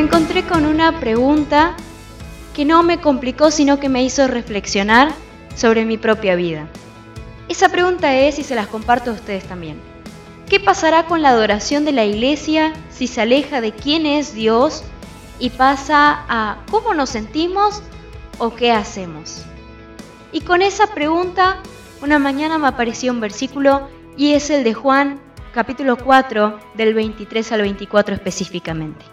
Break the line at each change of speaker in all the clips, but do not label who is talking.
encontré con una pregunta que no me complicó, sino que me hizo reflexionar sobre mi propia vida. Esa pregunta es, y se las comparto a ustedes también, ¿qué pasará con la adoración de la iglesia si se aleja de quién es Dios y pasa a cómo nos sentimos o qué hacemos? Y con esa pregunta, una mañana me apareció un versículo y es el de Juan capítulo 4 del 23 al 24 específicamente.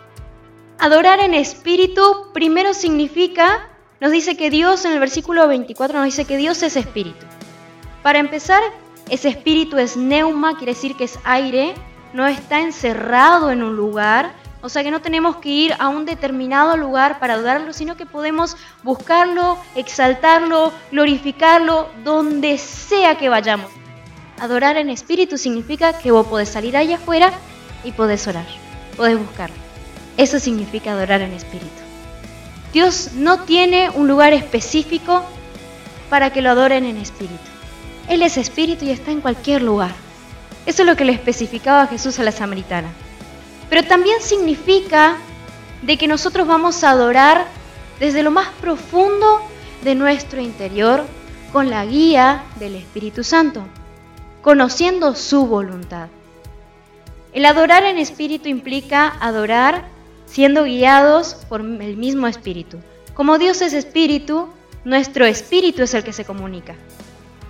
Adorar en espíritu primero significa, nos dice que Dios en el versículo 24 nos dice que Dios es espíritu. Para empezar, ese espíritu es neuma, quiere decir que es aire, no está encerrado en un lugar, o sea que no tenemos que ir a un determinado lugar para adorarlo, sino que podemos buscarlo, exaltarlo, glorificarlo, donde sea que vayamos. Adorar en espíritu significa que vos podés salir allá afuera y podés orar, podés buscarlo. Eso significa adorar en espíritu. Dios no tiene un lugar específico para que lo adoren en espíritu. Él es espíritu y está en cualquier lugar. Eso es lo que le especificaba Jesús a la samaritana. Pero también significa de que nosotros vamos a adorar desde lo más profundo de nuestro interior con la guía del Espíritu Santo, conociendo su voluntad. El adorar en espíritu implica adorar siendo guiados por el mismo espíritu. Como Dios es espíritu, nuestro espíritu es el que se comunica.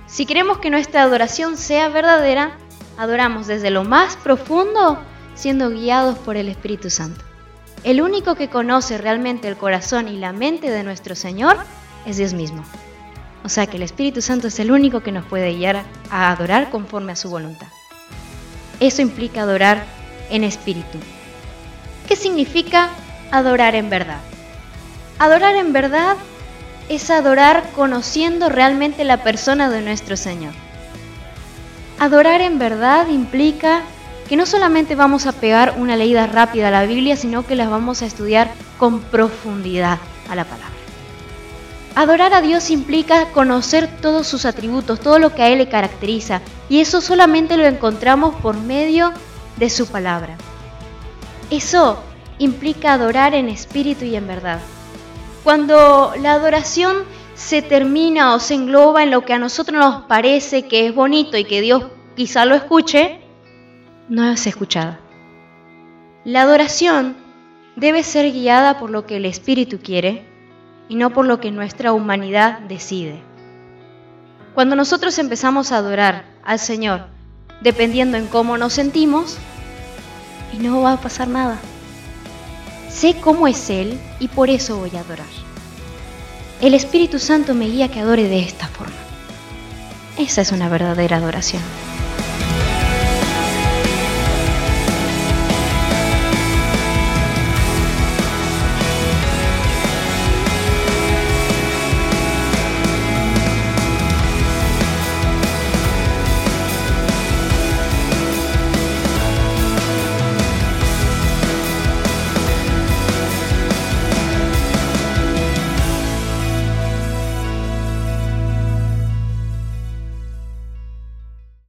Si queremos que nuestra adoración sea verdadera, adoramos desde lo más profundo siendo guiados por el Espíritu Santo. El único que conoce realmente el corazón y la mente de nuestro Señor es Dios mismo. O sea que el Espíritu Santo es el único que nos puede guiar a adorar conforme a su voluntad. Eso implica adorar en espíritu. ¿Qué significa adorar en verdad? Adorar en verdad es adorar conociendo realmente la persona de nuestro Señor. Adorar en verdad implica que no solamente vamos a pegar una leída rápida a la Biblia, sino que las vamos a estudiar con profundidad a la palabra. Adorar a Dios implica conocer todos sus atributos, todo lo que a Él le caracteriza, y eso solamente lo encontramos por medio de su palabra. Eso implica adorar en espíritu y en verdad. Cuando la adoración se termina o se engloba en lo que a nosotros nos parece que es bonito y que Dios quizá lo escuche, no es escuchada. La adoración debe ser guiada por lo que el Espíritu quiere y no por lo que nuestra humanidad decide. Cuando nosotros empezamos a adorar al Señor dependiendo en cómo nos sentimos, y no va a pasar nada. Sé cómo es Él y por eso voy a adorar. El Espíritu Santo me guía que adore de esta forma. Esa es una verdadera adoración.